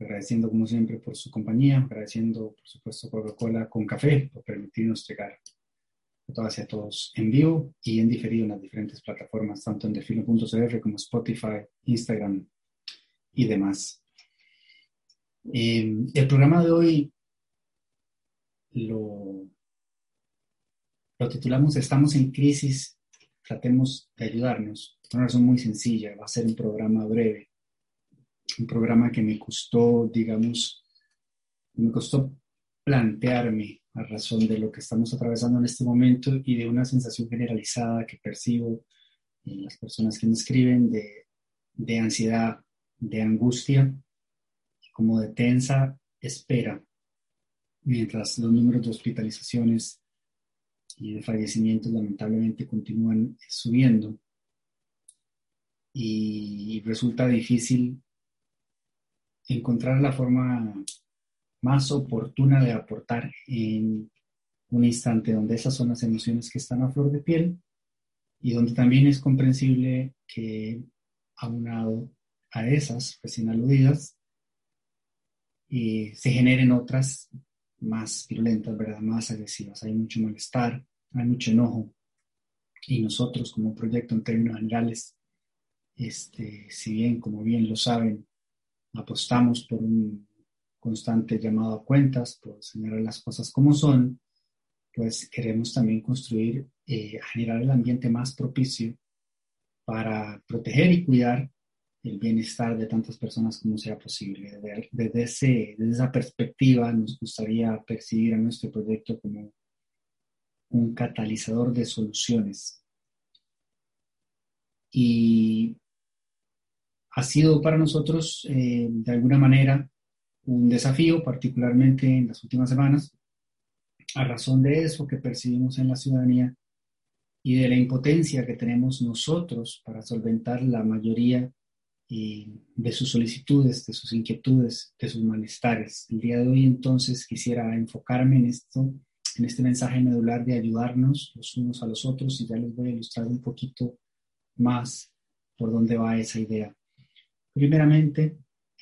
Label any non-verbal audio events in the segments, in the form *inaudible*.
agradeciendo como siempre por su compañía, agradeciendo por supuesto Coca-Cola con café por permitirnos llegar a todas y a todos en vivo y en diferido en las diferentes plataformas, tanto en defino.cr como Spotify, Instagram y demás. Eh, el programa de hoy lo, lo titulamos Estamos en crisis, tratemos de ayudarnos. Una razón muy sencilla, va a ser un programa breve un programa que me costó, digamos, me costó plantearme a razón de lo que estamos atravesando en este momento y de una sensación generalizada que percibo en las personas que me escriben de, de ansiedad, de angustia, como de tensa espera, mientras los números de hospitalizaciones y de fallecimientos lamentablemente continúan subiendo. Y resulta difícil encontrar la forma más oportuna de aportar en un instante donde esas son las emociones que están a flor de piel y donde también es comprensible que aunado a esas recién aludidas se generen otras más violentas, ¿verdad? más agresivas. Hay mucho malestar, hay mucho enojo y nosotros como proyecto en términos generales, este, si bien, como bien lo saben, apostamos por un constante llamado a cuentas, por señalar las cosas como son, pues queremos también construir, eh, generar el ambiente más propicio para proteger y cuidar el bienestar de tantas personas como sea posible. Desde, ese, desde esa perspectiva nos gustaría percibir a nuestro proyecto como un catalizador de soluciones. Y ha sido para nosotros, eh, de alguna manera, un desafío, particularmente en las últimas semanas, a razón de eso que percibimos en la ciudadanía y de la impotencia que tenemos nosotros para solventar la mayoría eh, de sus solicitudes, de sus inquietudes, de sus malestares. El día de hoy entonces quisiera enfocarme en esto, en este mensaje medular de ayudarnos los unos a los otros y ya les voy a ilustrar un poquito más por dónde va esa idea. Primeramente,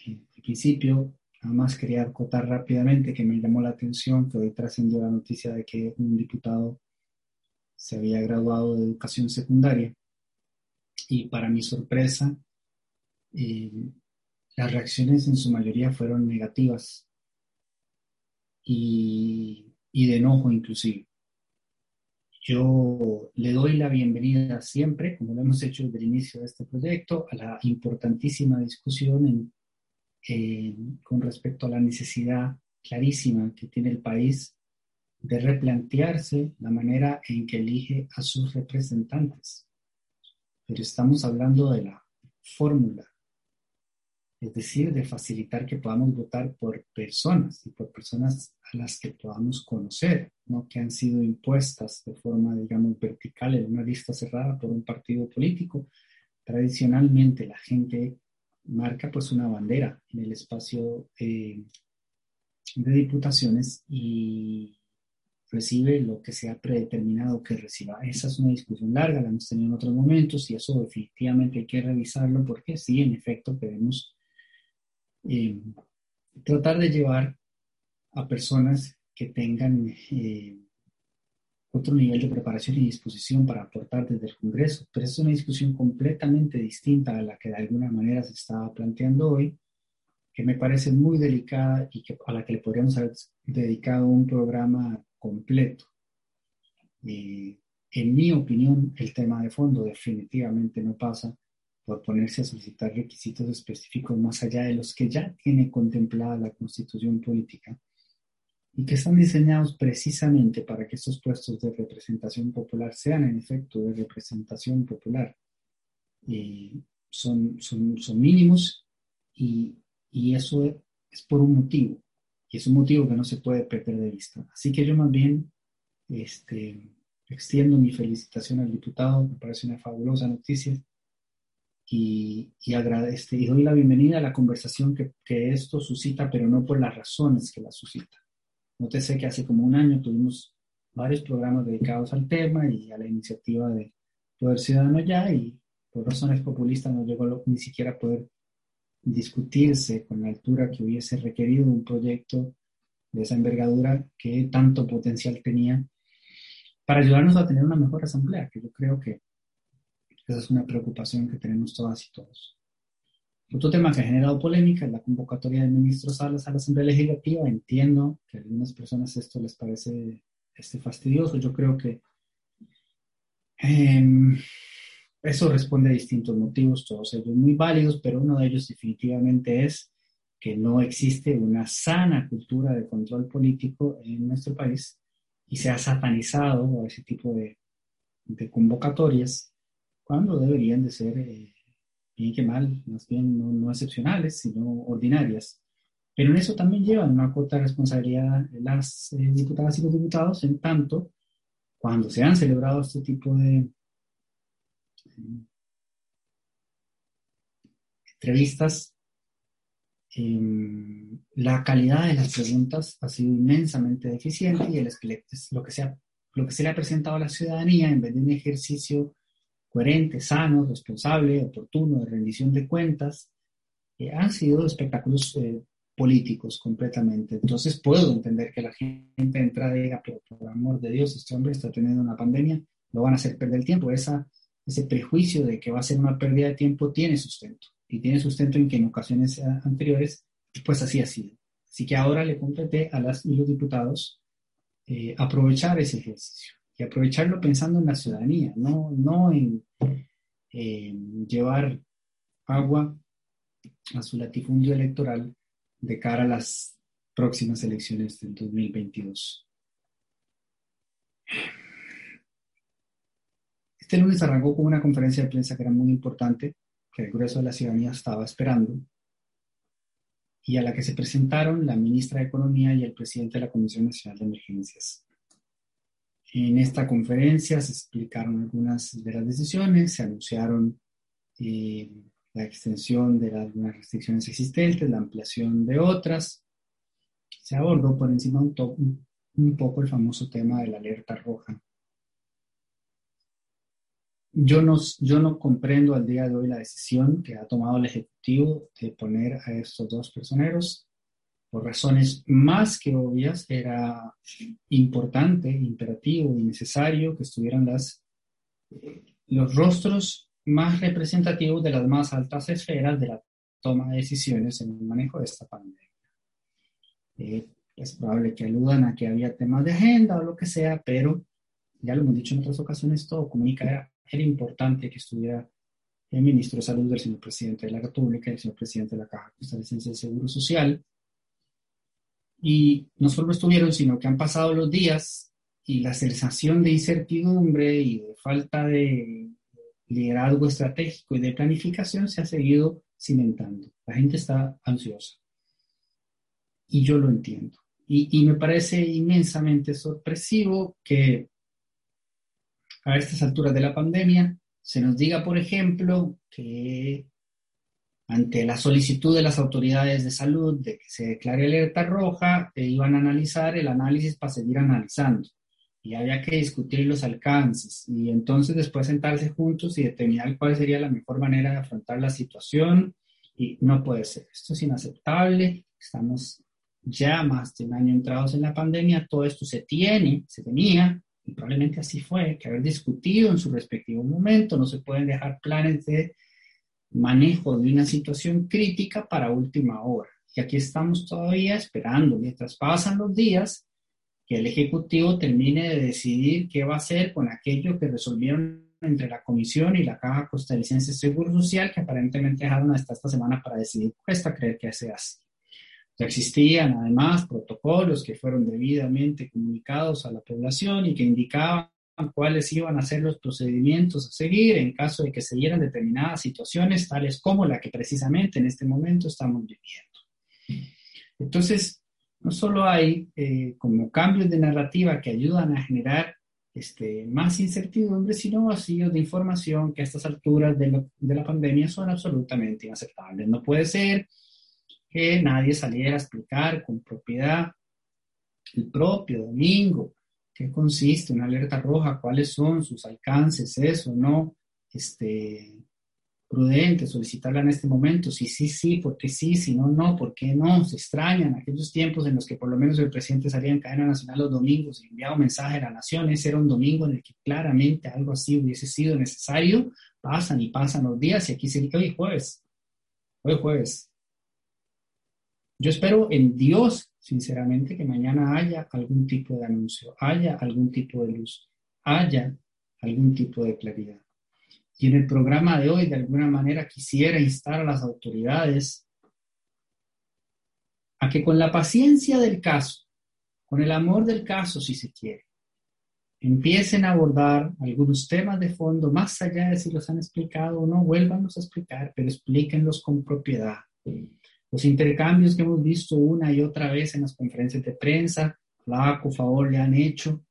al principio, nada más quería acotar rápidamente que me llamó la atención que hoy trascendió la noticia de que un diputado se había graduado de educación secundaria y para mi sorpresa, eh, las reacciones en su mayoría fueron negativas y, y de enojo inclusive. Yo le doy la bienvenida siempre, como lo hemos hecho desde el inicio de este proyecto, a la importantísima discusión con respecto a la necesidad clarísima que tiene el país de replantearse la manera en que elige a sus representantes. Pero estamos hablando de la fórmula, es decir, de facilitar que podamos votar por personas y por personas a las que podamos conocer, no que han sido impuestas de forma, digamos, vertical en una lista cerrada por un partido político. Tradicionalmente la gente marca pues una bandera en el espacio eh, de diputaciones y recibe lo que se ha predeterminado que reciba. Esa es una discusión larga, la hemos tenido en otros momentos y eso definitivamente hay que revisarlo porque sí, en efecto, queremos eh, tratar de llevar a personas que tengan eh, otro nivel de preparación y disposición para aportar desde el Congreso. Pero es una discusión completamente distinta a la que de alguna manera se estaba planteando hoy, que me parece muy delicada y que, a la que le podríamos haber dedicado un programa completo. Eh, en mi opinión, el tema de fondo definitivamente no pasa por ponerse a solicitar requisitos específicos más allá de los que ya tiene contemplada la constitución política y que están diseñados precisamente para que estos puestos de representación popular sean en efecto de representación popular. son, son, son mínimos y, y eso es por un motivo, y es un motivo que no se puede perder de vista. Así que yo más bien este, extiendo mi felicitación al diputado, me parece una fabulosa noticia y, agradezco, y doy la bienvenida a la conversación que, que, esto suscita, pero no por las razones que la suscita. Nótese que hace como un año tuvimos varios programas dedicados al tema y a la iniciativa de Poder Ciudadano ya, y por razones populistas no llegó ni siquiera a poder discutirse con la altura que hubiese requerido un proyecto de esa envergadura que tanto potencial tenía para ayudarnos a tener una mejor asamblea, que yo creo que esa es una preocupación que tenemos todas y todos. Otro tema que ha generado polémica es la convocatoria de ministros Salas a la Asamblea Legislativa. Entiendo que a algunas personas esto les parece este, fastidioso. Yo creo que em, eso responde a distintos motivos, todos ellos muy válidos, pero uno de ellos definitivamente es que no existe una sana cultura de control político en nuestro país y se ha satanizado a ese tipo de, convocatorias cuando deberían de ser, eh, bien que mal, más bien no, excepcionales, sino ordinarias. Pero en eso también llevan una cuota responsabilidad las eh, diputadas y los diputados, en tanto, cuando se han celebrado este tipo de entrevistas, Em, la calidad de las preguntas ha sido inmensamente deficiente y el, lo, que lo que se le ha presentado a la ciudadanía en vez de un ejercicio coherente, sano, responsable, oportuno, de rendición de cuentas, eh, han sido espectáculos eh, políticos completamente. Entonces puedo entender que la gente entra y diga, pero por amor de Dios, este hombre está teniendo una pandemia, lo van a hacer perder el tiempo. Esa, ese prejuicio de que va a ser una pérdida de tiempo tiene sustento y tiene sustento en que en ocasiones anteriores, pues así ha sido. Así que ahora le compete a las y los diputados eh, aprovechar ese ejercicio y aprovecharlo pensando en la ciudadanía, no, no en llevar agua a su latifundio electoral de cara a las próximas elecciones del 2022. Este lunes arrancó con una conferencia de prensa que era muy importante que el grueso de la ciudadanía estaba esperando y a la que se presentaron la ministra de Economía y el presidente de la Comisión Nacional de Emergencias. En esta conferencia se explicaron algunas de las decisiones, se anunciaron eh, la extensión de algunas restricciones existentes, la ampliación de otras. Se abordó por encima un, un poco el famoso tema de la alerta roja yo no, yo no comprendo al día de hoy la decisión que ha tomado el Ejecutivo de poner a estos dos personeros. Por razones más que obvias, era importante, imperativo y necesario que estuvieran las, los rostros más representativos de las más altas esferas de la toma de decisiones en el manejo de esta pandemia. Eh, es probable que aludan a que había temas de agenda o lo que sea, pero ya lo hemos dicho en otras ocasiones, todo comunica era importante que estuviera el ministro de Salud, el señor presidente de la República, el señor presidente de la Caja Costarricense del Seguro Social. Y no solo estuvieron, sino que han pasado los días y la sensación de incertidumbre y de falta de liderazgo estratégico y de planificación se ha seguido cimentando. La gente está ansiosa. Y yo lo entiendo. Y, y me parece inmensamente sorpresivo que a estas alturas de la pandemia, se nos diga, por ejemplo, que ante la solicitud de las autoridades de salud de que se declare alerta roja, eh, iban a analizar el análisis para seguir analizando. Y había que discutir los alcances y entonces después sentarse juntos y determinar cuál sería la mejor manera de afrontar la situación. Y no puede ser. Esto es inaceptable. Estamos ya más de un año entrados en la pandemia. Todo esto se tiene, se tenía y probablemente así fue, que haber discutido en su respectivo momento, no se pueden dejar planes de manejo de una situación crítica para última hora. Y aquí estamos todavía esperando, mientras pasan los días, que el Ejecutivo termine de decidir qué va a hacer con aquello que resolvieron entre la Comisión y la Caja Costarricense de Seguro Social, que aparentemente dejaron hasta esta semana para decidir. Cuesta creer que se hace. Existían además protocolos que fueron debidamente comunicados a la población y que indicaban cuáles iban a ser los procedimientos a seguir en caso de que se dieran determinadas situaciones, tales como la que precisamente en este momento estamos viviendo. Entonces, no solo hay eh, como cambios de narrativa que ayudan a generar este, más incertidumbre, sino vacíos de información que a estas alturas de, de la pandemia son absolutamente inaceptables. No puede ser que nadie saliera a explicar con propiedad el propio domingo qué consiste una alerta roja, cuáles son sus alcances, eso, ¿no? Este, prudente solicitarla en este momento, si sí, sí, porque sí, si no, no, ¿por qué no? Se extrañan aquellos tiempos en los que por lo menos el presidente salía en cadena nacional los domingos y enviaba un mensaje a la nación, ese era un domingo en el que claramente algo así hubiese sido necesario, pasan y pasan los días y aquí se dice, hoy jueves, hoy jueves. Yo espero en Dios, sinceramente, que mañana haya algún tipo de anuncio, haya algún tipo de luz, haya algún tipo de claridad. Y en el programa de hoy, de alguna manera, quisiera instar a las autoridades a que con la paciencia del caso, con el amor del caso, si se quiere, empiecen a abordar algunos temas de fondo, más allá de si los han explicado o no, vuélvanlos a explicar, pero explíquenlos con propiedad. Los intercambios que hemos visto una y otra vez en las conferencias de prensa, flaco favor le han hecho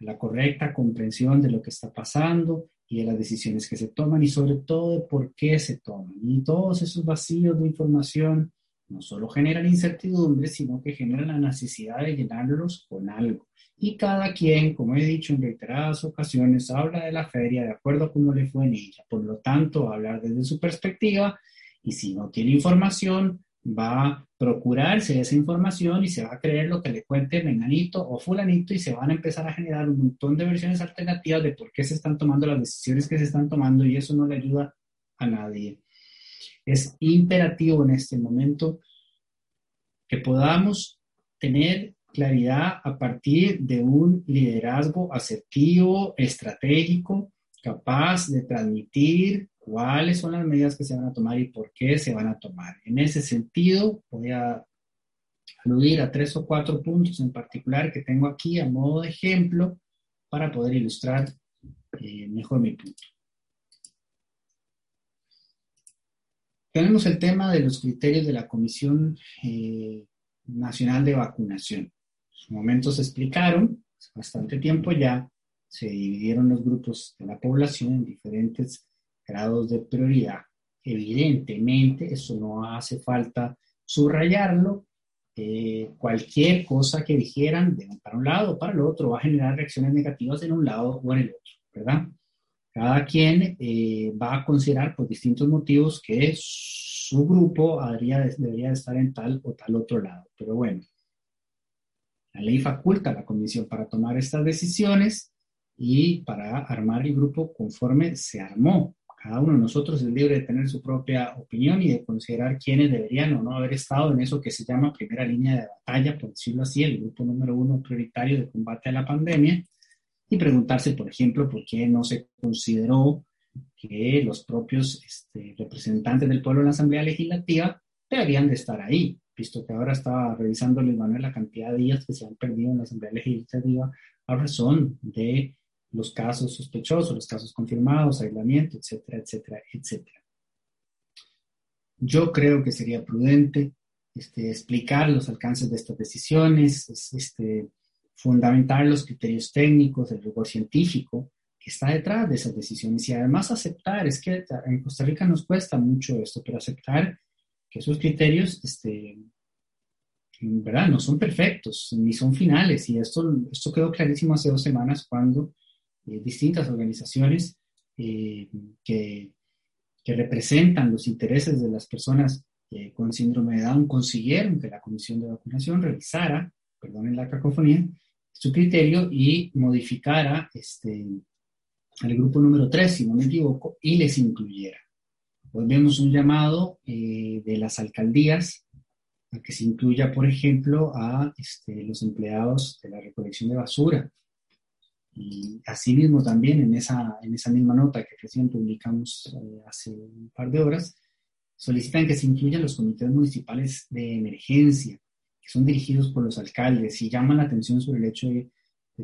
la correcta comprensión de lo que está pasando, y de las decisiones que se toman y sobre todo de por qué se toman. Y todos esos vacíos de información no solo generan incertidumbre, sino que generan la necesidad de llenarlos con algo. Y cada quien, como he dicho en reiteradas ocasiones, habla de la feria de acuerdo a cómo le fue en ella. Por lo tanto, hablar desde su perspectiva y si no tiene información, va a procurarse esa información y se va a creer lo que le cuente menganito o fulanito y se van a empezar a generar un montón de versiones alternativas de por qué se están tomando las decisiones que se están tomando y eso no le ayuda a nadie. Es imperativo en este momento que podamos tener claridad a partir de un liderazgo asertivo, estratégico, capaz de transmitir cuáles son las medidas que se van a tomar y por qué se van a tomar. En ese sentido, voy a aludir a tres o cuatro puntos en particular que tengo aquí a modo de ejemplo para poder ilustrar eh, mejor mi punto. Tenemos el tema de los criterios de la Comisión eh, Nacional de Vacunación. En su momento se explicaron, hace bastante tiempo ya, se dividieron los grupos de la población en diferentes grados de prioridad. Evidentemente, eso no hace falta subrayarlo. Eh, cualquier cosa que dijeran de para un lado o para el otro va a generar reacciones negativas en un lado o en el otro, ¿verdad? Cada quien eh, va a considerar por distintos motivos que su grupo debería estar en tal o tal otro lado. Pero bueno, la ley faculta a la comisión para tomar estas decisiones y para armar el grupo conforme se armó. Cada uno de nosotros es libre de tener su propia opinión y de considerar quiénes deberían o no haber estado en eso que se llama primera línea de batalla, por decirlo así, el grupo número uno prioritario de combate a la pandemia, y preguntarse, por ejemplo, por qué no se consideró que los propios este, representantes del pueblo en la Asamblea Legislativa deberían de estar ahí, visto que ahora estaba revisando Luis Manuel la cantidad de días que se han perdido en la Asamblea Legislativa a razón de los casos sospechosos, los casos confirmados, aislamiento, etcétera, etcétera, etcétera. Yo creo que sería prudente este, explicar los alcances de estas decisiones, este, fundamentar los criterios técnicos, el rigor científico que está detrás de esas decisiones y además aceptar, es que en Costa Rica nos cuesta mucho esto, pero aceptar que esos criterios, este, verdad, no son perfectos ni son finales y esto, esto quedó clarísimo hace dos semanas cuando distintas organizaciones eh, que, que, representan los intereses de las personas eh, con síndrome de Down consiguieron que la Comisión de Vacunación revisara, perdonen la cacofonía, su criterio y modificara este, al grupo número 3, si no me equivoco, y les incluyera. Hoy vemos un llamado de las alcaldías a que se incluya, por ejemplo, a este, los empleados de la recolección de basura, y asimismo también en esa, en esa misma nota que recién publicamos eh, hace un par de horas, solicitan que se incluyan los comités municipales de emergencia, que son dirigidos por los alcaldes y llaman la atención sobre el hecho de,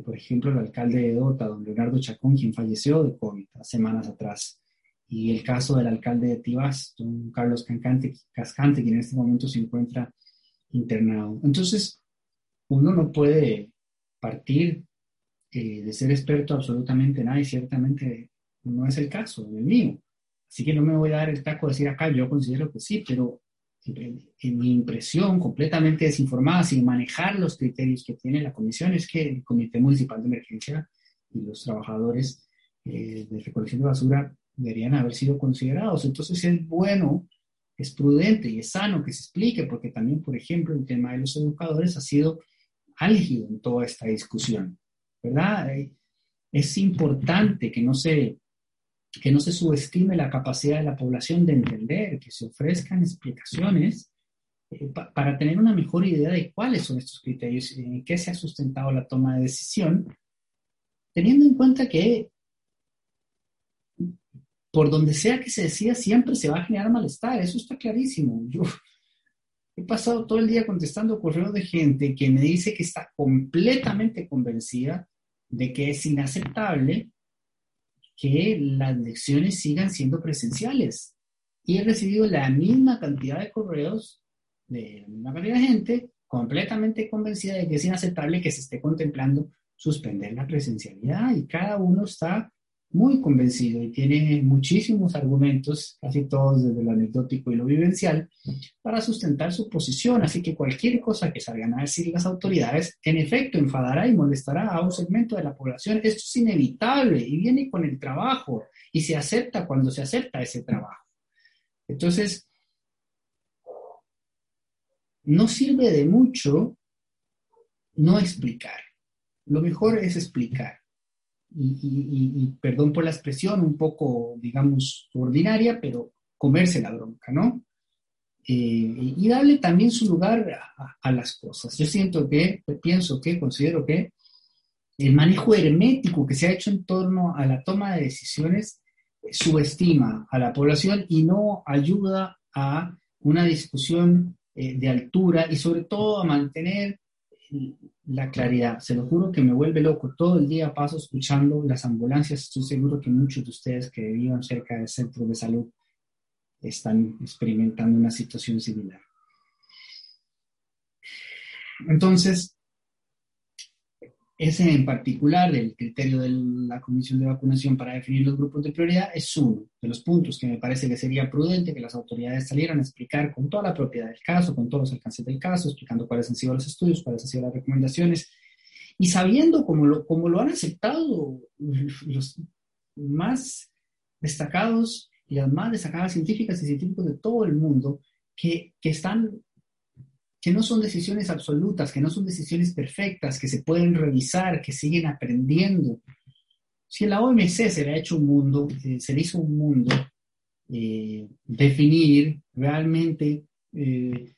por ejemplo, el alcalde de Dota, don Leonardo Chacón, quien falleció de COVID semanas atrás, y el caso del alcalde de Tibás, don Carlos Cancante, Cascante, quien en este momento se encuentra internado. Entonces, uno no puede partir de ser experto absolutamente nada y ciertamente no es el caso, el mío. Así que no me voy a dar el taco de decir acá, yo considero que sí, pero en, mi impresión completamente desinformada, sin manejar los criterios que tiene la comisión, es que el Comité Municipal de Emergencia y los trabajadores eh, de recolección de basura deberían haber sido considerados. Entonces es bueno, es prudente y es sano que se explique, porque también, por ejemplo, el tema de los educadores ha sido álgido en toda esta discusión, ¿verdad? Eh, es importante que no se, que no se subestime la capacidad de la población de entender, que se ofrezcan explicaciones eh, para tener una mejor idea de cuáles son estos criterios, en qué se ha sustentado la toma de decisión, teniendo en cuenta que por donde sea que se decida, siempre se va a generar malestar, eso está clarísimo. Yo he pasado todo el día contestando correos de gente que me dice que está completamente convencida de que es inaceptable que las lecciones sigan siendo presenciales. Y he recibido la misma cantidad de correos de misma cantidad de gente completamente convencida de que es inaceptable que se esté contemplando suspender la presencialidad y cada uno está muy convencido y tiene muchísimos argumentos, casi todos desde lo anecdótico y lo vivencial, para sustentar su posición. Así que cualquier cosa que salgan a decir las autoridades, en efecto, enfadará y molestará a un segmento de la población. Esto es inevitable y viene con el trabajo y se acepta cuando se acepta ese trabajo. Entonces, no sirve de mucho no explicar. Lo mejor es explicar y, perdón por la expresión, un poco, digamos, ordinaria, pero comerse la bronca, ¿no? Eh, y darle también su lugar a, las cosas. Yo siento que, pienso que, considero que el manejo hermético que se ha hecho en torno a la toma de decisiones subestima a la población y no ayuda a una discusión eh, de altura y sobre todo a mantener la claridad. Se lo juro que me vuelve loco. Todo el día paso escuchando las ambulancias. Estoy seguro que muchos de ustedes que viven cerca del centro de salud están experimentando una situación similar. Entonces, ese en particular, el criterio de la Comisión de Vacunación para definir los grupos de prioridad, es uno de los puntos que me parece que sería prudente que las autoridades salieran a explicar con toda la propiedad del caso, con todos los alcances del caso, explicando cuáles han sido los estudios, cuáles han sido las recomendaciones, y sabiendo cómo lo, cómo lo han aceptado los más destacados y las más destacadas científicas y científicos de todo el mundo, que, que están que no son decisiones absolutas, que no son decisiones perfectas, que se pueden revisar, que siguen aprendiendo. Si la OMC se le ha hecho un mundo, eh, se le hizo un mundo, eh, definir realmente eh,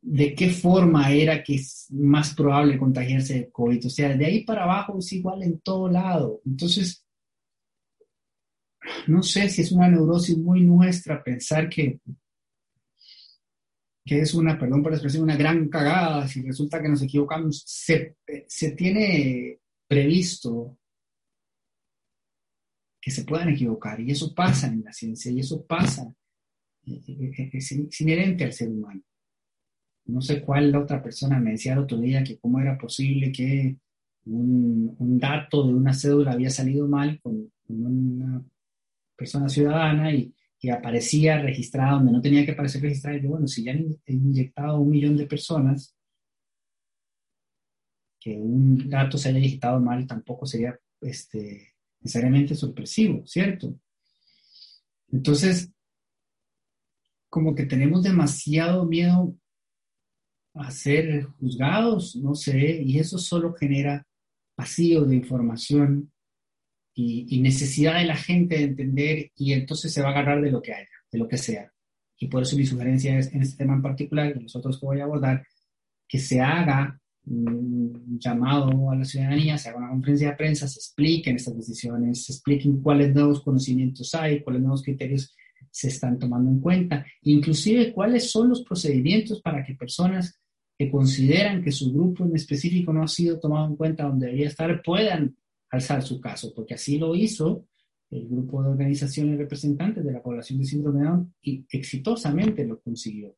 de qué forma era que es más probable contagiarse de COVID. O sea, de ahí para abajo es igual en todo lado. Entonces, no sé si es una neurosis muy nuestra pensar que que es una, perdón por la expresión, una gran cagada si resulta que nos equivocamos, se, se tiene previsto que se puedan equivocar y eso pasa en la ciencia y eso pasa, eh, eh, eh, es, inherente al ser humano. No sé cuál la otra persona me decía el otro día que cómo era posible que un, un dato de una cédula había salido mal con, con una persona ciudadana y, que aparecía registrada donde no tenía que aparecer registrada. Y yo, bueno, si ya han inyectado un millón de personas, que un dato se haya digitado mal tampoco sería este, necesariamente sorpresivo, ¿cierto? Entonces, como que tenemos demasiado miedo a ser juzgados, no sé, y eso solo genera vacío de información y, necesidad de la gente de entender y entonces se va a agarrar de lo que haya, de lo que sea. Y por eso mi sugerencia es, en este tema en particular, y los otros que voy a abordar, que se haga un llamado a la ciudadanía, se haga una conferencia de prensa, se expliquen estas decisiones, se expliquen cuáles nuevos conocimientos hay, cuáles nuevos criterios se están tomando en cuenta, inclusive cuáles son los procedimientos para que personas que consideran que su grupo en específico no ha sido tomado en cuenta donde debería estar puedan alzar su caso, porque así lo hizo el grupo de organizaciones representantes de la población de síndrome de Down y exitosamente lo consiguió.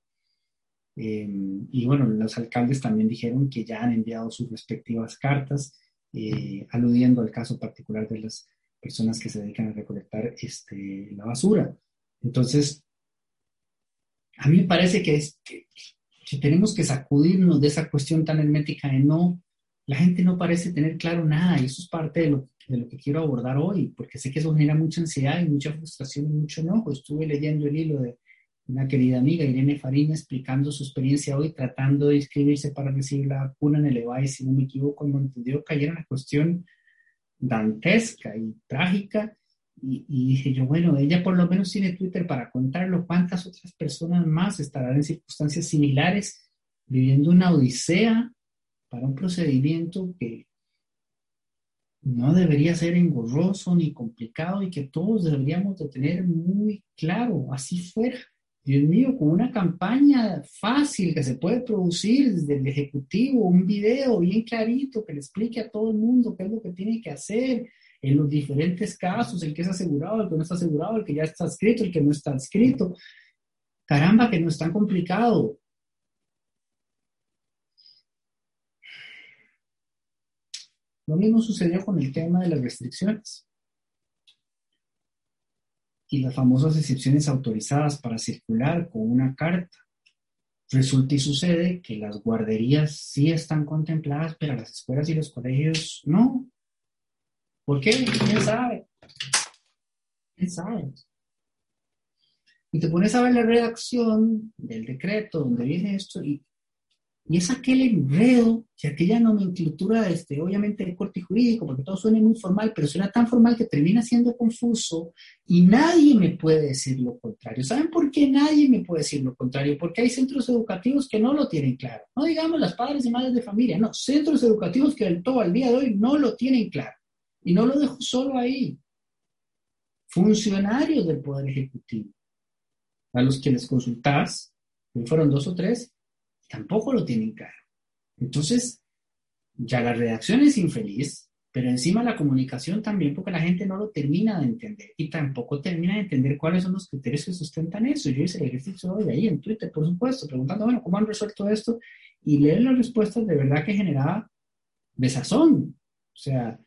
Eh, y bueno, los alcaldes también dijeron que ya han enviado sus respectivas cartas eh, aludiendo al caso particular de las personas que se dedican a recolectar este, la basura. Entonces, a mí me parece que, que, que tenemos que sacudirnos de esa cuestión tan hermética de no la gente no parece tener claro nada y eso es parte de lo de lo que quiero abordar hoy, porque sé que eso genera mucha ansiedad y mucha frustración y mucho enojo. Estuve leyendo el hilo de una querida amiga, Irene Farina, explicando su experiencia hoy, tratando de inscribirse para recibir la vacuna en el EVAI, si no me equivoco, en Montevideo, que era una cuestión dantesca y trágica. Y, dije yo, bueno, ella por lo menos tiene Twitter para contarlo. ¿Cuántas otras personas más estarán en circunstancias similares viviendo una odisea para un procedimiento que no debería ser engorroso ni complicado y que todos deberíamos de tener muy claro, así fuera. Dios mío, con una campaña fácil que se puede producir desde el Ejecutivo, un video bien clarito que le explique a todo el mundo qué es lo que tiene que hacer en los diferentes casos, el que es asegurado, el que no está asegurado, el que ya está escrito, el que no está escrito. Caramba, que no es tan complicado. Lo mismo sucedió con el tema de las restricciones y las famosas excepciones autorizadas para circular con una carta. Resulta y sucede que las guarderías sí están contempladas, pero las escuelas y los colegios no. ¿Por qué? ¿Quién sabe? ¿Quién sabe? Y te pones a ver la redacción del decreto donde viene esto y y es aquel enredo y aquella nomenclatura, este, obviamente de corte jurídico, porque todo suena muy formal, pero suena tan formal que termina siendo confuso y nadie me puede decir lo contrario. ¿Saben por qué nadie me puede decir lo contrario? Porque hay centros educativos que no lo tienen claro. No digamos las padres y madres de familia, no, centros educativos que del todo al día de hoy no lo tienen claro. Y no lo dejo solo ahí. Funcionarios del Poder Ejecutivo, a los que les consultás, fueron dos o tres, tampoco lo tienen claro. Entonces, ya la redacción es infeliz, pero encima la comunicación también, porque la gente no lo termina de entender y tampoco termina de entender cuáles son los criterios que sustentan eso. Yo hice el ejercicio hoy ahí en Twitter, por supuesto, preguntando, bueno, ¿cómo han resuelto esto? Y leer las respuestas de verdad que generaba desazón. O sea,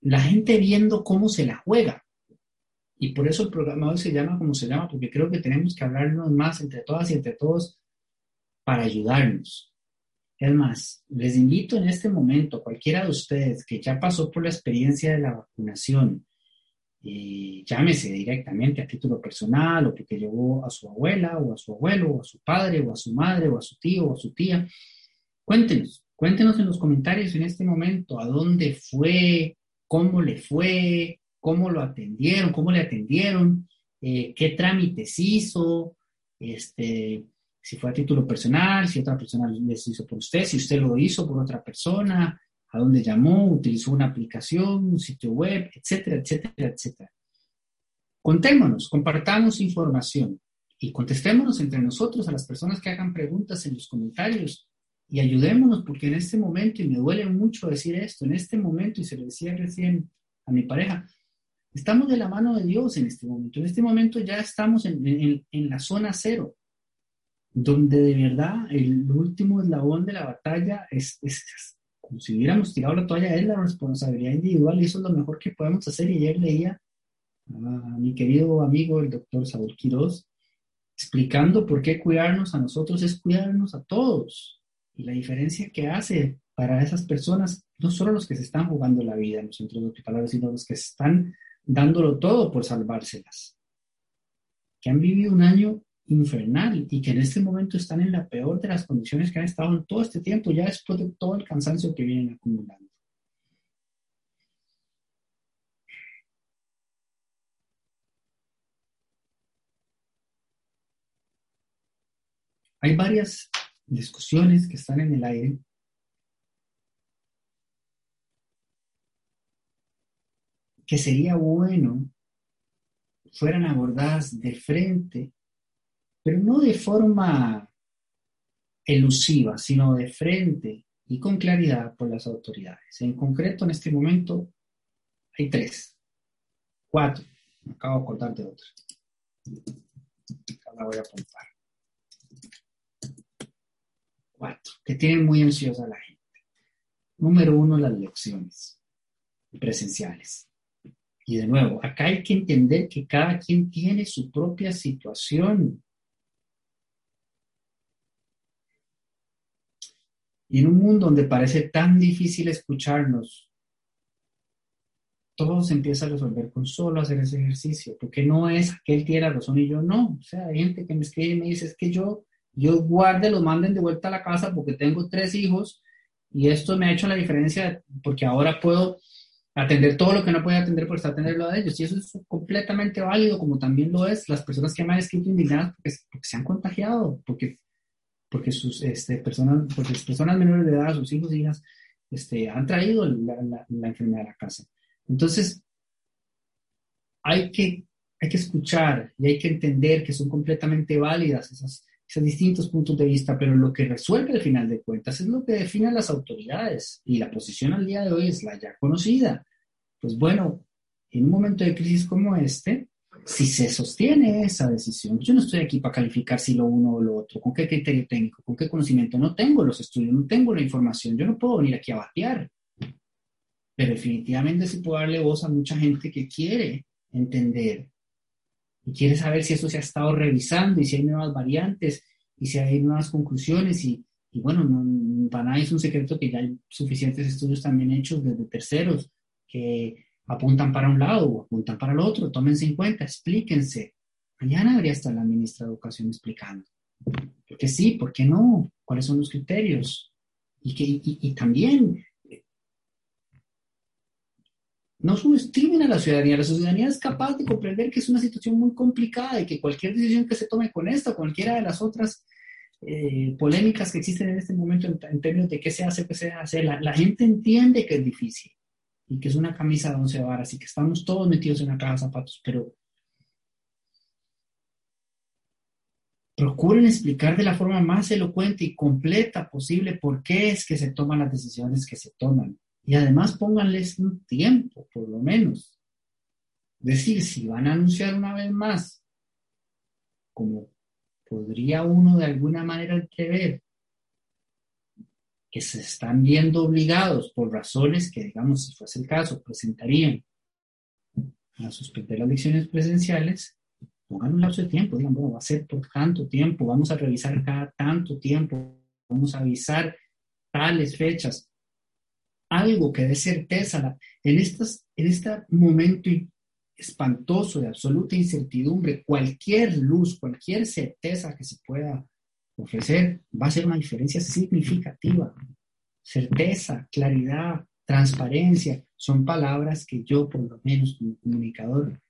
la gente viendo cómo se la juega. Y por eso el programa hoy se llama como se llama, porque creo que tenemos que hablarnos más entre todas y entre todos para ayudarnos. Es más, les invito en este momento, cualquiera de ustedes que ya pasó por la experiencia de la vacunación, y llámese directamente a título personal o porque llevó a su abuela o a su abuelo o a su padre o a su madre o a su tío o a su tía, cuéntenos, cuéntenos en los comentarios en este momento a dónde fue, cómo le fue, cómo lo atendieron, cómo le atendieron, eh, qué trámites hizo, este, si fue a título personal, si otra persona lo hizo por usted, si usted lo hizo por otra persona, a dónde llamó, utilizó una aplicación, un sitio web, etcétera, etcétera, etcétera. Contémonos, compartamos información y contestémonos entre nosotros a las personas que hagan preguntas en los comentarios y ayudémonos porque en este momento, y me duele mucho decir esto, en este momento, y se lo decía recién a mi pareja, estamos de la mano de Dios en este momento. En este momento ya estamos en, en, en la zona cero donde de verdad el último eslabón de la batalla es, como si hubiéramos tirado la toalla, es la responsabilidad individual y eso es lo mejor que podemos hacer. Y ayer leía a mi querido amigo, el doctor Saúl Quiroz, explicando por qué cuidarnos a nosotros es cuidarnos a todos. Y la diferencia que hace para esas personas, no solo los que se están jugando la vida en los centros hospitalarios, sino los que están dándolo todo por salvárselas, que han vivido un año infernal y que en este momento están en la peor de las condiciones que han estado en todo este tiempo, ya después de todo el cansancio que vienen acumulando. Hay varias discusiones que están en el aire que sería bueno fueran abordadas de frente pero no de forma elusiva, sino de frente y con claridad por las autoridades. En concreto, en este momento, hay tres, cuatro, me acabo de acordar de otra. Ahora voy a apuntar. Cuatro, que tienen muy ansiosa a la gente. Número uno, las lecciones presenciales. Y de nuevo, acá hay que entender que cada quien tiene su propia situación Y en un mundo donde parece tan difícil escucharnos todo se empieza a resolver con solo hacer ese ejercicio, porque no es que él tiene razón y yo no. O sea, hay gente que me escribe y me dice, es que yo, yo guarde, los manden de vuelta a la casa porque tengo tres hijos y esto me ha hecho la diferencia porque ahora puedo atender todo lo que no podía atender por estar atendiendo a ellos. Y eso es completamente válido, como también lo es las personas que me han escrito indignadas porque, se han contagiado, porque, porque sus este, personas, porque personas menores de edad, sus hijos y hijas, este, han traído la, la, enfermedad a la casa. Entonces, hay que, hay que escuchar y hay que entender que son completamente válidas esas, esos distintos puntos de vista, pero lo que resuelve al final de cuentas es lo que definen las autoridades y la posición al día de hoy es la ya conocida. Pues bueno, en un momento de crisis como este, si se sostiene esa decisión, yo no estoy aquí para calificar si lo uno o lo otro, con qué criterio técnico, con qué conocimiento, no tengo los estudios, no tengo la información, yo no puedo venir aquí a batear, pero definitivamente sí puedo darle voz a mucha gente que quiere entender y quiere saber si eso se ha estado revisando y si hay nuevas variantes y si hay nuevas conclusiones y, y bueno, no, para nadie es un secreto que ya hay suficientes estudios también hechos desde terceros que apuntan para un lado o apuntan para el otro, tómense en cuenta, explíquense. Mañana debería estar la ministra de Educación explicando. ¿Por qué sí? ¿Por qué no? ¿Cuáles son los criterios? Y, que, y, también no subestimen a la ciudadanía. La ciudadanía es capaz de comprender que es una situación muy complicada y que cualquier decisión que se tome con esta cualquiera de las otras eh, polémicas que existen en este momento en, términos de qué se hace, qué se hace, la, gente entiende que es difícil y que es una camisa de once varas y que estamos todos metidos en una caja de zapatos, pero procuren explicar de la forma más elocuente y completa posible por qué es que se toman las decisiones que se toman. Y además pónganles un tiempo, por lo menos. Decir, si van a anunciar una vez más, como podría uno de alguna manera entrever, que se están viendo obligados por razones que, digamos, si fuese el caso, presentarían a suspender las lecciones presenciales, pongan un lapso de tiempo, digan, bueno, va a ser por tanto tiempo, vamos a revisar cada tanto tiempo, vamos a avisar tales fechas, algo que dé certeza. En, estas, en este momento espantoso de absoluta incertidumbre, cualquier luz, cualquier certeza que se pueda ofrecer va a ser una diferencia significativa. Certeza, claridad, transparencia, son palabras que yo, por lo menos como comunicador,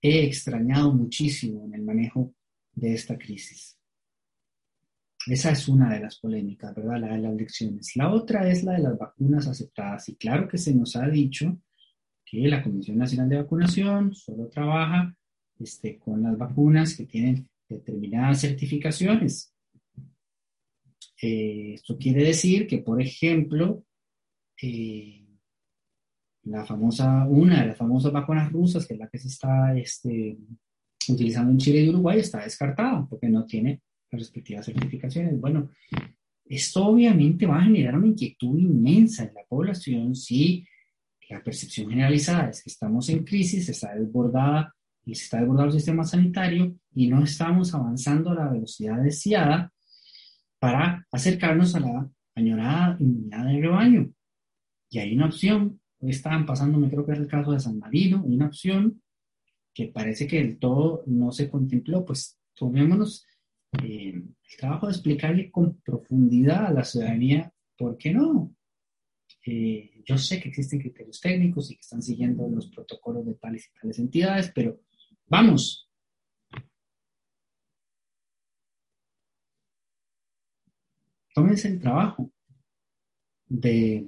he extrañado muchísimo en el manejo de esta crisis. Esa es una de las polémicas, ¿verdad? La de las lecciones. La otra es la de las vacunas aceptadas. Y claro que se nos ha dicho que la Comisión Nacional de Vacunación solo trabaja este, con las vacunas que tienen determinadas certificaciones. Eh, esto quiere decir que, por ejemplo, eh, la famosa, una de las famosas vacunas rusas, que es la que se está este, utilizando en Chile y Uruguay, está descartada porque no tiene respectivas certificaciones. Bueno, esto obviamente va a generar una inquietud inmensa en la población si la percepción generalizada es que estamos en crisis, está desbordada y se está desbordado el sistema sanitario y no estamos avanzando a la velocidad deseada para acercarnos a la añorada inmunidad del rebaño. Y hay una opción, estaban pasando, me creo que es el caso de San Marino, una opción que parece que del todo no se contempló, pues tomémonos eh, el trabajo de explicarle con profundidad a la ciudadanía por qué no. Eh, yo sé que existen criterios técnicos y que están siguiendo los protocolos de tales y tales entidades, pero vamos. Tómense el trabajo de,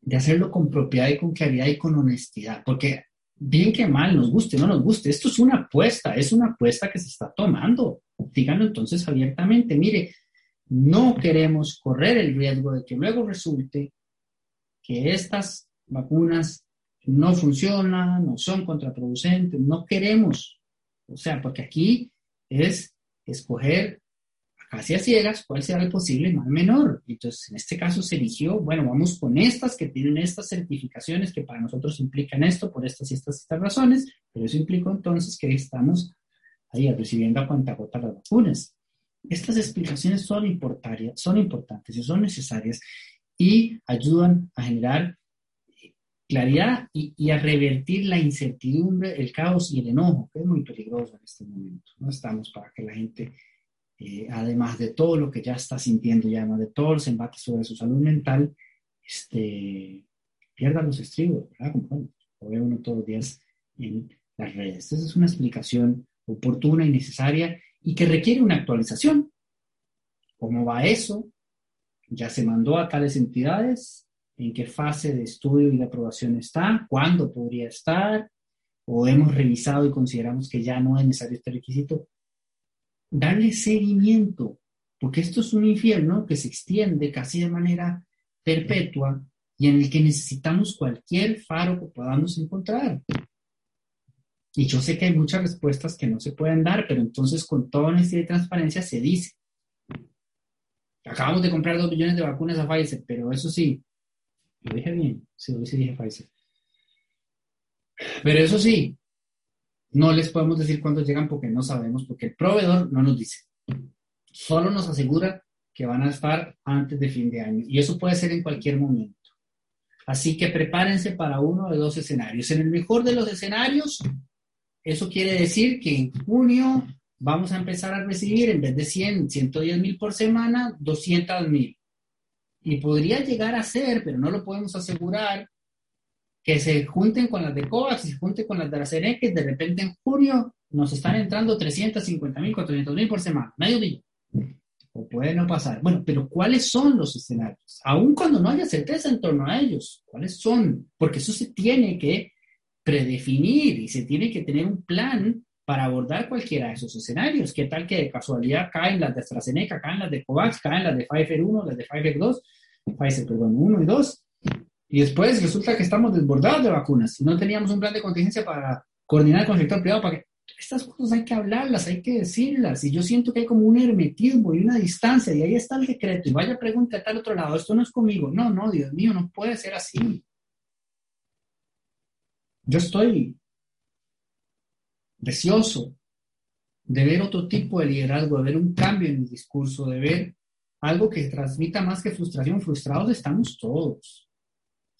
de hacerlo con propiedad y con claridad y con honestidad, porque bien que mal, nos guste, no nos guste, esto es una apuesta, es una apuesta que se está tomando. Díganlo entonces abiertamente, mire, no queremos correr el riesgo de que luego resulte que estas vacunas no funcionan, no son contraproducentes, no queremos. O sea, porque aquí es escoger casi a ciegas cuál será el posible mal menor. Entonces, en este caso se eligió, bueno, vamos con estas que tienen estas certificaciones que para nosotros implican esto por estas y estas, estas razones, pero eso implicó entonces que estamos ahí recibiendo a cuenta gota las vacunas. Estas explicaciones son, son importantes y son necesarias y ayudan a generar claridad y, a revertir la incertidumbre, el caos y el enojo, que es muy peligroso en este momento. No estamos para que la gente, eh, además de todo lo que ya está sintiendo, ya además de todos los embates sobre su salud mental, este, pierda los estribos, ¿verdad? Como lo todos los días en las redes. Esa es una explicación oportuna y necesaria y que requiere una actualización. ¿Cómo va eso? ¿Ya se mandó a tales entidades? ¿En qué fase de estudio y de aprobación está? ¿Cuándo podría estar? ¿O hemos revisado y consideramos que ya no es necesario este requisito? Darle seguimiento, porque esto es un infierno que se extiende casi de manera perpetua y en el que necesitamos cualquier faro que podamos encontrar. Y yo sé que hay muchas respuestas que no se pueden dar, pero entonces con toda honestidad y transparencia se dice, acabamos de comprar dos millones de vacunas a Pfizer, pero eso sí, lo dije bien, sí, sí dije Pfizer. Pero eso sí, no les podemos decir cuándo llegan porque no sabemos, porque el proveedor no nos dice. Solo nos asegura que van a estar antes de fin de año. Y eso puede ser en cualquier momento. Así que prepárense para uno de dos escenarios. En el mejor de los escenarios, eso quiere decir que en junio vamos a empezar a recibir, en vez de 100, 110 mil por semana, 200 mil. Y podría llegar a ser, pero no lo podemos asegurar, que se junten con las de COVAX se junten con las de la que de repente en junio nos están entrando 350 mil, 400 mil por semana, medio millón. O puede no pasar. Bueno, pero ¿cuáles son los escenarios? Aún cuando no haya certeza en torno a ellos, ¿cuáles son? Porque eso se tiene que predefinir y se tiene que tener un plan para abordar cualquiera de esos escenarios. ¿Qué tal que de casualidad caen las de AstraZeneca, caen las de COVAX, caen las de Pfizer 1, las de Pfizer 2, Pfizer, perdón, 1 y 2? Y después resulta que estamos desbordados de vacunas no teníamos un plan de contingencia para coordinar con el sector privado para que estas cosas hay que hablarlas, hay que decirlas. Y yo siento que hay como un hermetismo y una distancia, y ahí está el decreto. Y vaya pregunta a tal otro lado, esto no es conmigo. No, no, Dios mío, no puede ser así. Yo estoy deseoso de ver otro tipo de liderazgo, de ver un cambio en el discurso, de ver algo que transmita más que frustración. Frustrados estamos todos.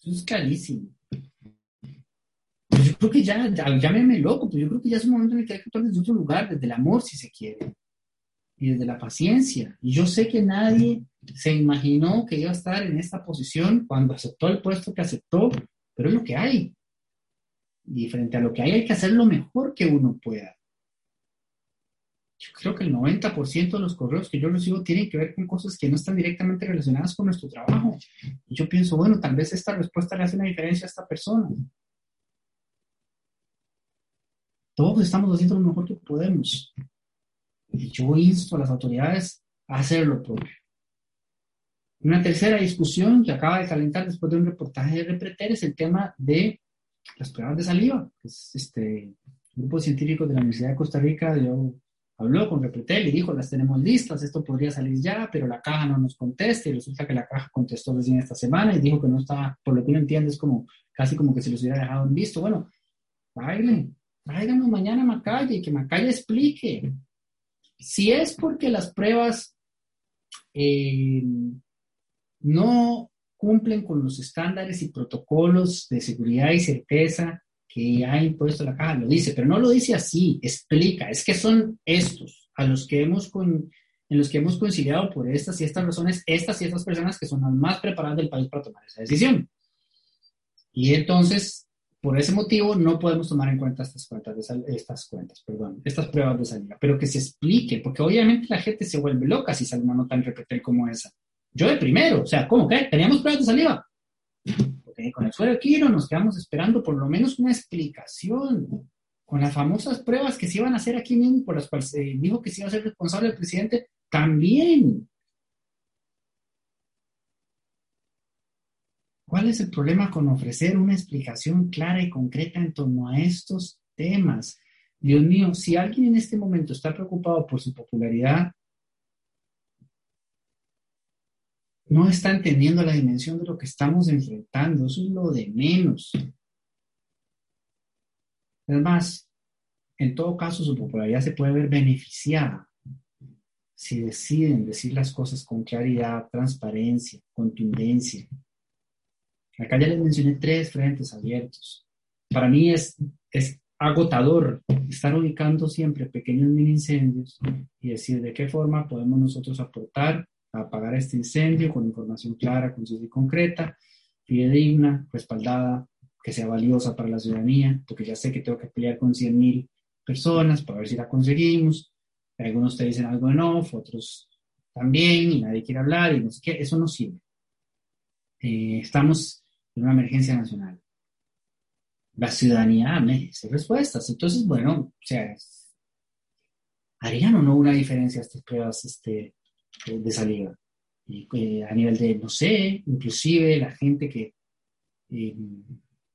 Eso es clarísimo. yo creo que ya, ya llámeme loco, pero yo creo que ya es un momento en el que hay que actuar desde otro lugar, desde el amor, si se quiere, y desde la paciencia. Y yo sé que nadie se imaginó que iba a estar en esta posición cuando aceptó el puesto que aceptó, pero es lo que hay. Y frente a lo que hay, hay que hacer lo mejor que uno pueda. Yo creo que el 90% de los correos que yo recibo tienen que ver con cosas que no están directamente relacionadas con nuestro trabajo. Y yo pienso, bueno, tal vez esta respuesta le hace una diferencia a esta persona. Todos estamos haciendo lo mejor que podemos. Y yo insto a las autoridades a hacer lo propio. Una tercera discusión que acaba de calentar después de un reportaje de Repreter es el tema de las pruebas de saliva. Es este grupo científico de la Universidad de Costa Rica yo, habló con Repretel y dijo, las tenemos listas, esto podría salir ya, pero la caja no nos contesta y resulta que la caja contestó recién esta semana y dijo que no está, por lo que no entiende, es como casi como que se los hubiera dejado en visto. Bueno, bailen, tráiganos mañana a Macaya y que Macaya explique. Si es porque las pruebas eh, no cumplen con los estándares y protocolos de seguridad y certeza que ha impuesto la caja, lo dice, pero no lo dice así, explica, es que son estos a los que hemos con, en los que hemos conciliado por estas y estas razones, estas y estas personas que son las más preparadas del país para tomar esa decisión. Y entonces, por ese motivo, no podemos tomar en cuenta estas cuentas, de estas cuentas, perdón, estas pruebas de salida, pero que se explique, porque obviamente la gente se vuelve loca si sale una nota en repetir como esa. Yo de primero, o sea, ¿cómo que? ¿Teníamos pruebas de saliva? Porque con el suelo de nos quedamos esperando por lo menos una explicación. Con las famosas pruebas que se iban a hacer aquí mismo, por las cuales se dijo que se iba a ser responsable el presidente, también. ¿Cuál es el problema con ofrecer una explicación clara y concreta en torno a estos temas? Dios mío, si alguien en este momento está preocupado por su popularidad, no está entendiendo la dimensión de lo que estamos enfrentando. Eso es lo de menos. Además, en todo caso, su popularidad se puede ver beneficiada si deciden decir las cosas con claridad, transparencia, contundencia. Acá ya les mencioné tres frentes abiertos. Para mí es, es agotador estar ubicando siempre pequeños mini incendios y decir de qué forma podemos nosotros aportar a apagar este incendio con información clara, concisa y concreta, fidedigna, respaldada, que sea valiosa para la ciudadanía, porque ya sé que tengo que pelear con 100.000 personas para ver si la conseguimos. Algunos te dicen algo en off, otros también, y nadie quiere hablar, y no sé qué, eso no sirve. Eh, estamos en una emergencia nacional. La ciudadanía merece respuestas. Entonces, bueno, o sea, ¿harían o no una diferencia estas pruebas este, de salida? Y, eh, a nivel de, no sé, inclusive la gente que eh,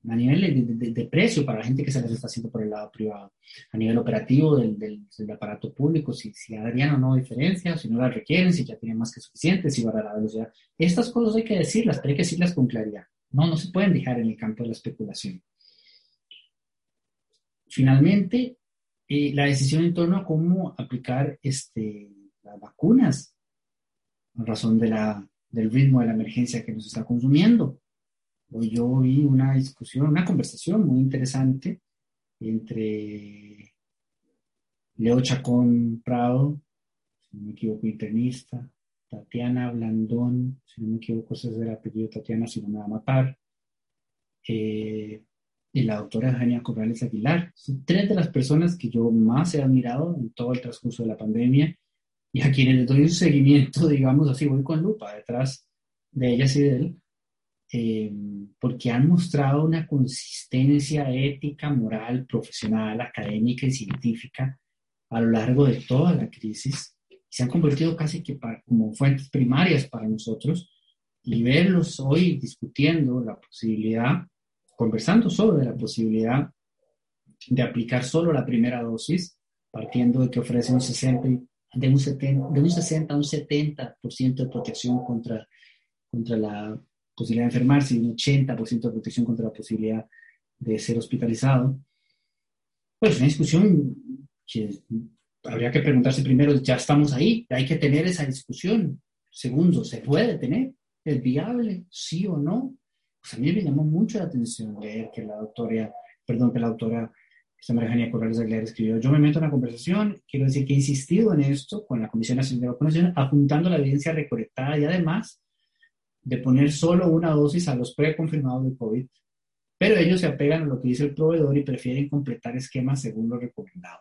a nivel de, precio para la gente que se les está haciendo por el lado privado, a nivel operativo del, del, aparato público, si, si darían o no diferencia, si no la requieren, si ya tienen más que suficiente, si va a la velocidad. Estas cosas hay que decirlas, pero hay que decirlas con claridad. No, no se pueden dejar en el campo de la especulación. Finalmente, eh, la decisión en torno a cómo aplicar este, las vacunas, en razón de la, del ritmo de la emergencia que nos está consumiendo. Hoy yo vi una discusión, una conversación muy interesante entre Leo Chacón Prado, si no me equivoco, internista, Tatiana Blandón, si no me equivoco, ese es el apellido Tatiana, si no me va a matar, eh, y la doctora Eugenia Corrales Aguilar. Son tres de las personas que yo más he admirado en todo el transcurso de la pandemia y a quienes les doy un seguimiento, *laughs* digamos así, voy con lupa detrás de ellas y de él, eh, porque han mostrado una consistencia ética, moral, profesional, académica y científica a lo largo de toda la crisis. Se han convertido casi que como fuentes primarias para nosotros y verlos hoy discutiendo la posibilidad, conversando sobre la posibilidad de aplicar solo la primera dosis, partiendo de que ofrece un 60, de un 70, de un 60 a un 70% de protección contra, contra la posibilidad de enfermarse y un 80% de protección contra la posibilidad de ser hospitalizado. Pues una discusión que habría que preguntarse primero, ya estamos ahí, hay que tener esa discusión. Segundo, ¿se puede tener? ¿Es viable? ¿Sí o no? Pues a mí me llamó mucho la atención leer que la doctora, perdón, que la doctora María Eugenia Corrales Aguilar escribió, yo me meto en la conversación, quiero decir que he insistido en esto con la Comisión Nacional de Vacunación, apuntando la evidencia recolectada y además de poner solo una dosis a los preconfirmados de COVID, pero ellos se apegan a lo que dice el proveedor y prefieren completar esquemas según lo recomendado.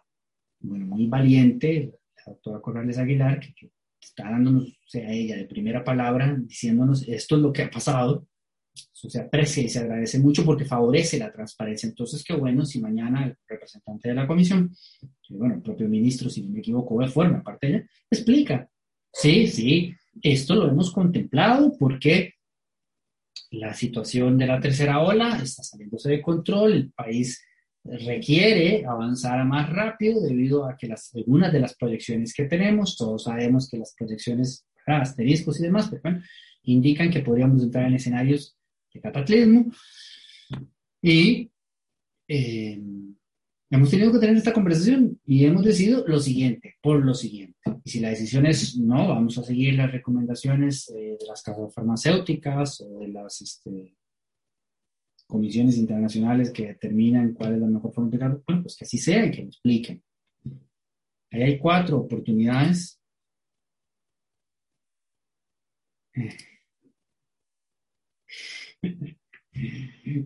Bueno, muy valiente la doctora Corrales Aguilar, que, está dándonos, o sea, ella de primera palabra, diciéndonos esto es lo que ha pasado. Eso se aprecia y se agradece mucho porque favorece la transparencia. Entonces, qué bueno si mañana el representante de la comisión, bueno, el propio ministro, si no me equivoco, de forma parte de ella, explica. Sí, sí, esto lo hemos contemplado porque la situación de la tercera ola está saliéndose de control, el país requiere avanzar más rápido debido a que las, algunas de las proyecciones que tenemos, todos sabemos que las proyecciones, asteriscos y demás, pues, indican que podríamos entrar en escenarios de cataclismo y eh, hemos tenido que tener esta conversación y hemos decidido lo siguiente, por lo siguiente. Y si la decisión es no, vamos a seguir las recomendaciones eh, de las casas farmacéuticas o de las este, comisiones internacionales que determinan cuál es la mejor forma de aplicar, bueno, pues que así sea y que lo expliquen. Ahí hay cuatro oportunidades.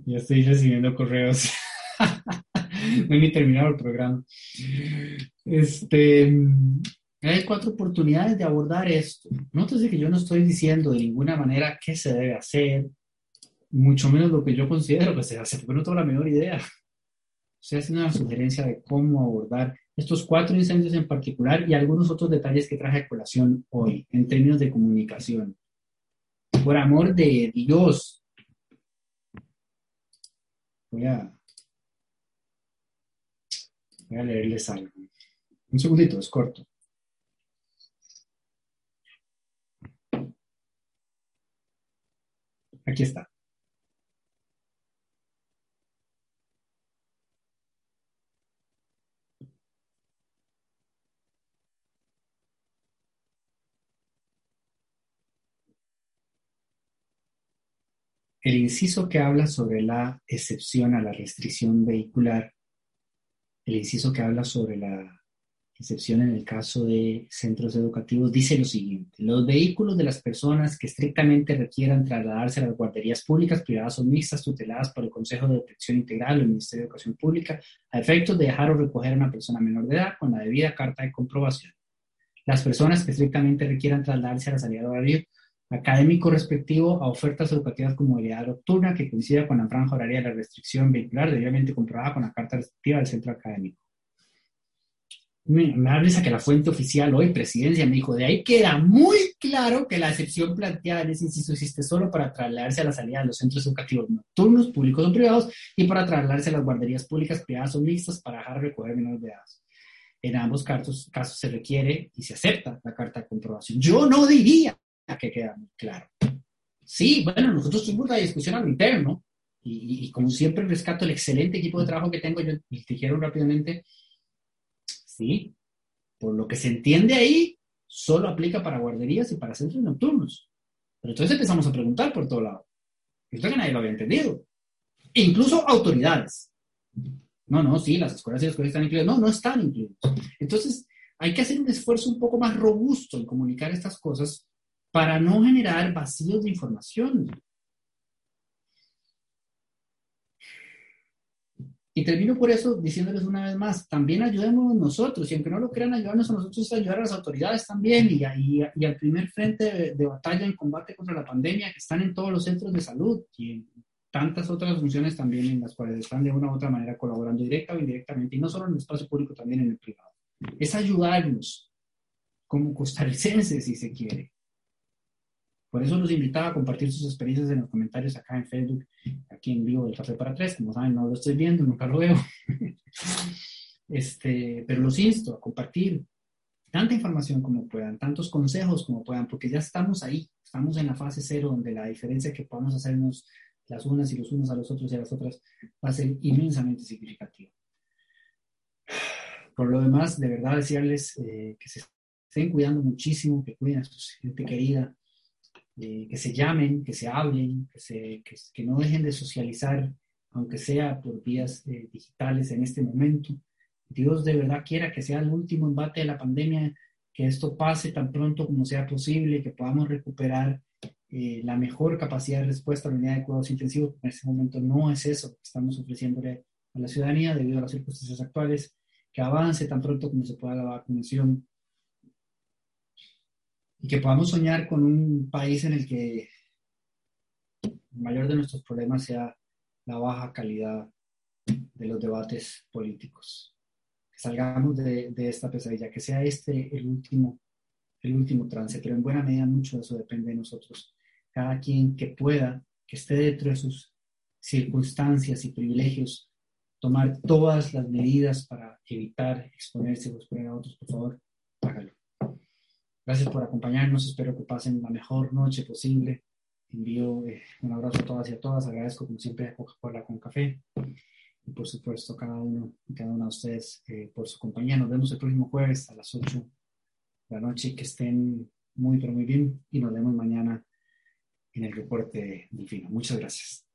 Ya estoy recibiendo correos. *laughs* no he ni terminado el programa. Este, hay cuatro oportunidades de abordar esto. Nótese que yo no estoy diciendo de ninguna manera qué se debe hacer, mucho menos lo que yo considero que se debe hacer, porque no tengo la menor idea. Estoy haciendo una sugerencia de cómo abordar estos cuatro incendios en particular y algunos otros detalles que traje a colación hoy en términos de comunicación. Por amor de Dios, voy a Voy a leerles algo. Un segundito, es corto. Aquí está. El inciso que habla sobre la excepción a la restricción vehicular, el inciso que habla sobre la excepción en el caso de centros educativos, dice lo siguiente. Los vehículos de las personas que estrictamente requieran trasladarse a las guarderías públicas, privadas o mixtas tuteladas por el Consejo de Detección Integral o el Ministerio de Educación Pública, a efectos de dejar o recoger a una persona menor de edad con la debida carta de comprobación. Las personas que estrictamente requieran trasladarse a la salida de horario académico respectivo a ofertas educativas con modalidad nocturna que coincida con la franja horaria de la restricción vehicular debidamente comprobada con la carta restrictiva del centro académico me, da risa que la fuente oficial hoy, presidencia, me dijo, de ahí queda muy claro que la excepción planteada en ese inciso existe solo para trasladarse a la salida de los centros educativos nocturnos, públicos o privados, y para trasladarse a las guarderías públicas, privadas o mixtas para dejar recoger menores de edad. En ambos casos se requiere y se acepta la carta de comprobación. Yo no diría que queda muy claro. Sí, bueno, nosotros tuvimos la discusión a lo interno, y, y, como siempre rescato el excelente equipo de trabajo que tengo, yo dijeron rápidamente, ¿sí? Por lo que se entiende ahí, solo aplica para guarderías y para centros nocturnos. Pero entonces empezamos a preguntar por todo lado. Esto que nadie lo había entendido. E incluso autoridades. No, no, sí, las escuelas y las escuelas están incluidas. No, no están incluidas. Entonces, hay que hacer un esfuerzo un poco más robusto en comunicar estas cosas para no generar vacíos de información. Y termino por eso diciéndoles una vez más, también ayudemos nosotros, y aunque no lo crean, ayudarnos a nosotros a ayudar a las autoridades también y, y, al primer frente de, batalla en combate contra la pandemia que están en todos los centros de salud y en tantas otras funciones también en las cuales están de una u otra manera colaborando directa o indirectamente, y no solo en el espacio público, también en el privado. Es ayudarnos como costarricenses, si se quiere, por eso los invitaba a compartir sus experiencias en los comentarios acá en Facebook, aquí en vivo del Café para Tres. Como saben, no lo estoy viendo, nunca lo veo. *laughs* este, pero los insto a compartir tanta información como puedan, tantos consejos como puedan, porque ya estamos ahí, estamos en la fase cero, donde la diferencia que podamos hacernos las unas y los unos a los otros y a las otras va a ser inmensamente significativa. Por lo demás, de verdad decirles eh, que se estén cuidando muchísimo, que cuiden a su gente querida, eh, que se llamen, que se hablen, que, se, que, no dejen de socializar, aunque sea por vías eh, digitales en este momento. Dios de verdad quiera que sea el último embate de la pandemia, que esto pase tan pronto como sea posible, que podamos recuperar eh, la mejor capacidad de respuesta a la unidad de cuidados intensivos. En este momento no es eso que estamos ofreciéndole a la ciudadanía debido a las circunstancias actuales, que avance tan pronto como se pueda la vacunación, y que podamos soñar con un país en el que el mayor de nuestros problemas sea la baja calidad de los debates políticos. Que salgamos de, esta pesadilla, que sea este el último, el último trance, pero en buena medida mucho de eso depende de nosotros. Cada quien que pueda, que esté dentro de sus circunstancias y privilegios, tomar todas las medidas para evitar exponerse o exponer a otros, por favor. Gracias por acompañarnos. Espero que pasen la mejor noche posible. Envío eh, un abrazo a todas y a todas. Agradezco, como siempre, a Coca-Cola con café. Y por supuesto, cada uno y cada una de ustedes eh, por su compañía. Nos vemos el próximo jueves a las 8 de la noche. Que estén muy, pero muy bien. Y nos vemos mañana en el reporte del Delfino. Muchas gracias.